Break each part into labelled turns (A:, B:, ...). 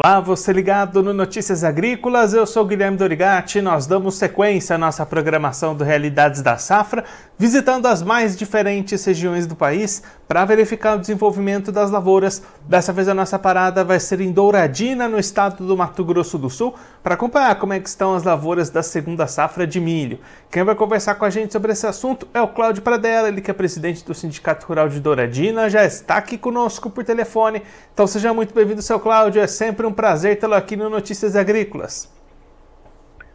A: Olá, você ligado no Notícias Agrícolas, eu sou Guilherme Dorigati. Nós damos sequência à nossa programação do Realidades da Safra, visitando as mais diferentes regiões do país para verificar o desenvolvimento das lavouras. Dessa vez a nossa parada vai ser em Douradina, no estado do Mato Grosso do Sul, para acompanhar como é estão as lavouras da segunda safra de milho. Quem vai conversar com a gente sobre esse assunto é o Cláudio Pradella, ele que é presidente do Sindicato Rural de Douradina, já está aqui conosco por telefone. Então seja muito bem-vindo, seu Cláudio. É sempre um prazer tê-lo aqui no Notícias Agrícolas.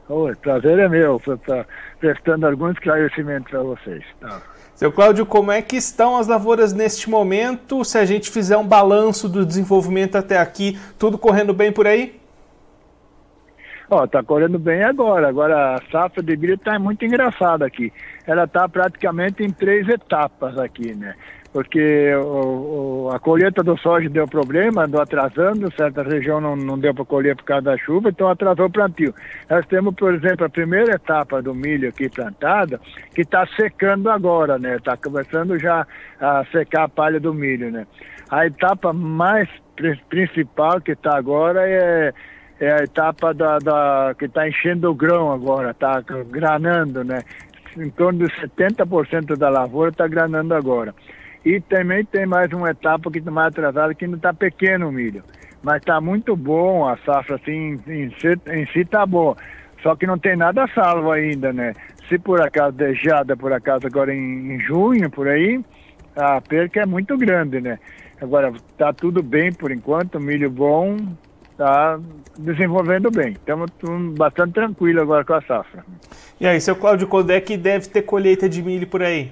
B: Oi, prazer é meu, estar prestando alguns esclarecimentos para vocês. Tá.
A: Seu Cláudio, como é que estão as lavouras neste momento? Se a gente fizer um balanço do desenvolvimento até aqui, tudo correndo bem por aí?
B: Ó, tá correndo bem agora. Agora a safra de milho tá muito engraçada aqui. Ela tá praticamente em três etapas aqui, né? Porque o, o, a colheita do soja deu problema, andou atrasando, certa região não, não deu para colher por causa da chuva, então atrasou o plantio. Nós temos, por exemplo, a primeira etapa do milho aqui plantada, que está secando agora, né? Está começando já a secar a palha do milho, né? A etapa mais principal que está agora é, é a etapa da, da que está enchendo o grão agora, está granando, né? Em torno de 70% da lavoura está granando agora. E também tem mais uma etapa que está mais atrasada, que ainda está pequeno o milho. Mas está muito bom, a safra assim, em si, em si tá boa. Só que não tem nada salvo ainda, né? Se por acaso deixada, por acaso agora em, em junho, por aí, a perca é muito grande, né? Agora, está tudo bem por enquanto, milho bom, está desenvolvendo bem. Estamos bastante tranquilo agora com a safra.
A: E aí, seu Cláudio, quando é que deve ter colheita de milho por aí?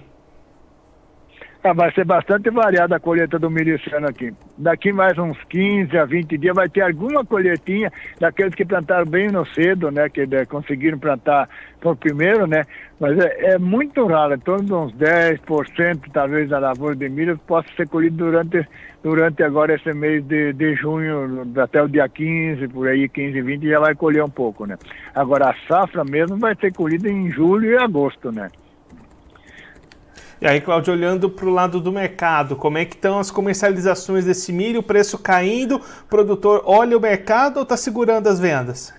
B: Ah, vai ser bastante variada a colheita do milho esse ano aqui. Daqui mais uns 15 a 20 dias vai ter alguma colheitinha daqueles que plantaram bem no cedo, né? Que né, conseguiram plantar por primeiro, né? Mas é, é muito raro, em torno de uns 10% talvez da lavoura de milho possa ser colhido durante, durante agora esse mês de, de junho, até o dia 15, por aí, 15, 20, já vai colher um pouco, né? Agora a safra mesmo vai ser colhida em julho e agosto, né?
A: E aí, Cláudio, olhando para o lado do mercado, como é que estão as comercializações desse milho, o preço caindo, o produtor olha o mercado ou está segurando as vendas?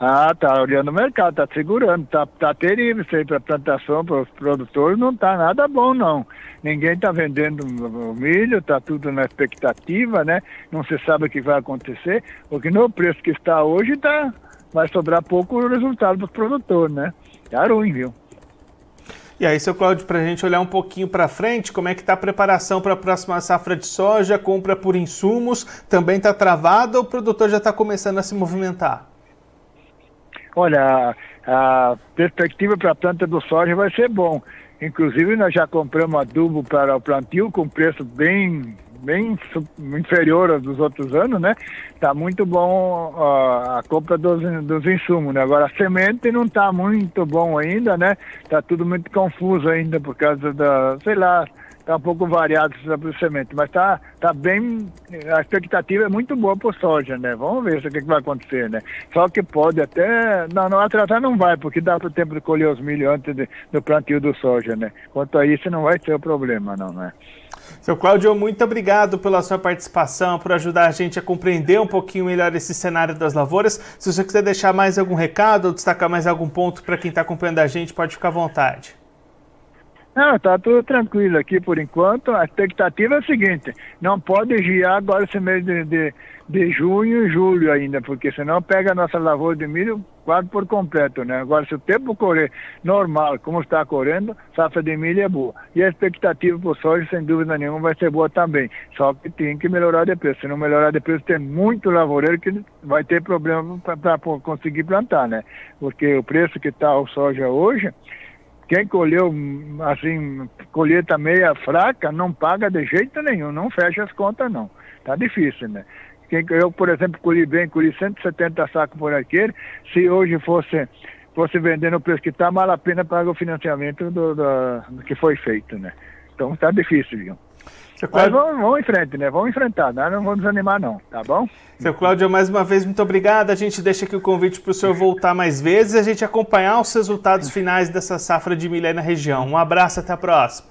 B: Ah, tá olhando o mercado, tá segurando, tá, tá terrível isso aí para plantação, para os produtores, não tá nada bom não. Ninguém tá vendendo o milho, tá tudo na expectativa, né? Não se sabe o que vai acontecer, porque no preço que está hoje tá, vai sobrar pouco o resultado para os produtores, né? Tá ruim, viu?
A: E aí, seu Cláudio, para a gente olhar um pouquinho para frente, como é que está a preparação para a próxima safra de soja, compra por insumos, também está travada ou o produtor já está começando a se movimentar?
B: Olha, a, perspectiva para a planta do soja vai ser bom. Inclusive, nós já compramos adubo para o plantio com preço bem bem inferior dos outros anos, né? Tá muito bom a compra dos, dos insumos, né? Agora a semente não tá muito bom ainda, né? Tá tudo muito confuso ainda por causa da, sei lá, tá um pouco variado sobre a semente, mas tá, tá bem, a expectativa é muito boa para soja, né? Vamos ver o que, que vai acontecer, né? Só que pode até, não, não atrasar não vai, porque dá para o tempo de colher os milho antes de, do plantio do soja, né? Quanto a isso não vai ter o problema, não, né?
A: Seu Cláudio, muito obrigado pela sua participação, por ajudar a gente a compreender um pouquinho melhor esse cenário das lavouras. Se você quiser deixar mais algum recado ou destacar mais algum ponto para quem está acompanhando a gente, pode ficar à vontade.
B: Não, tá tudo tranquilo aqui por enquanto. A expectativa é a seguinte: não pode girar agora esse mês de, de, de junho e julho ainda, porque senão pega a nossa lavoura de milho quase por completo, né? Agora, se o tempo correr normal, como está correndo, safra de milho é boa. E a expectativa para o soja, sem dúvida nenhuma, vai ser boa também. Só que tem que melhorar de preço. Se não melhorar de preço, tem muito lavoureiro que vai ter problema para conseguir plantar, né? Porque o preço que está o soja hoje quem colheu, assim, colheita meia fraca, não paga de jeito nenhum, não fecha as contas não. Tá difícil, né? Quem, eu, por exemplo, colhi bem, colhi 170 sacos por aquele, se hoje fosse, fosse vender no preço que está, vale a pena pagar o financiamento do, do, do que foi feito, né? Então tá difícil, viu? Seu Cláudio... Mas vamos, vamos, em frente, né? Vamos enfrentar, né? não vamos desanimar não, tá bom?
A: Seu Cláudio, mais uma vez, muito obrigado. A gente deixa aqui o convite para o senhor voltar mais vezes e a gente acompanhar os resultados finais dessa safra de milho na região. Um abraço, até a próxima.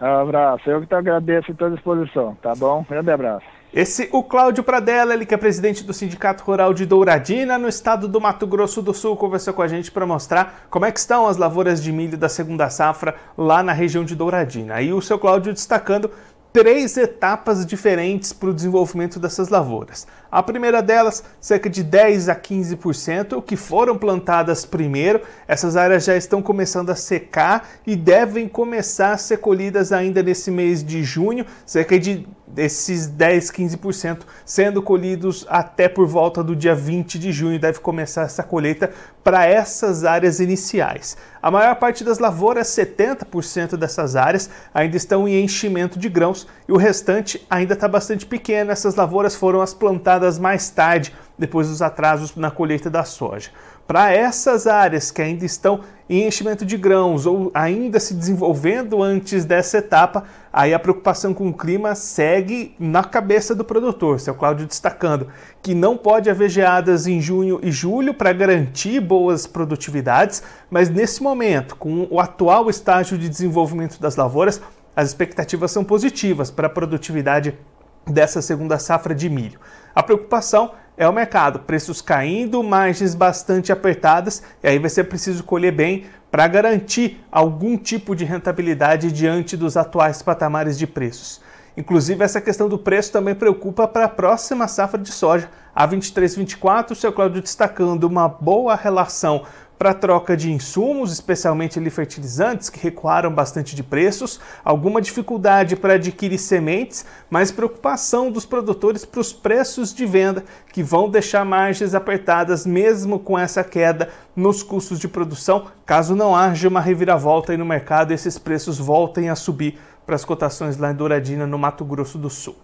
B: Um abraço, eu que te agradeço e estou à disposição, tá bom? Grande abraço.
A: Esse, o Cláudio Pradella, ele que é presidente do Sindicato Rural de Douradina, no estado do Mato Grosso do Sul, conversou com a gente para mostrar como é que estão as lavouras de milho da segunda safra lá na região de Douradina. Aí o seu Cláudio destacando três etapas diferentes para o desenvolvimento dessas lavouras. A primeira delas, cerca de 10 a 15%, que foram plantadas primeiro. Essas áreas já estão começando a secar e devem começar a ser colhidas ainda nesse mês de junho, cerca de desses 10, 15% sendo colhidos até por volta do dia 20 de junho. Deve começar essa colheita para essas áreas iniciais. A maior parte das lavouras, 70% dessas áreas, ainda estão em enchimento de grãos e o restante ainda está bastante pequeno. Essas lavouras foram as plantadas mais tarde, depois dos atrasos na colheita da soja. Para essas áreas que ainda estão em enchimento de grãos ou ainda se desenvolvendo antes dessa etapa, aí a preocupação com o clima segue na cabeça do produtor. Seu Cláudio destacando que não pode haver geadas em junho e julho para garantir boas produtividades, mas nesse momento, com o atual estágio de desenvolvimento das lavouras, as expectativas são positivas para a produtividade dessa segunda safra de milho. A preocupação é o mercado, preços caindo, margens bastante apertadas, e aí vai ser preciso colher bem para garantir algum tipo de rentabilidade diante dos atuais patamares de preços. Inclusive, essa questão do preço também preocupa para a próxima safra de soja, a 23-24, o seu Cláudio destacando uma boa relação para troca de insumos, especialmente ali fertilizantes, que recuaram bastante de preços, alguma dificuldade para adquirir sementes, mas preocupação dos produtores para os preços de venda, que vão deixar margens apertadas mesmo com essa queda nos custos de produção, caso não haja uma reviravolta aí no mercado e esses preços voltem a subir para as cotações lá em Douradina, no Mato Grosso do Sul.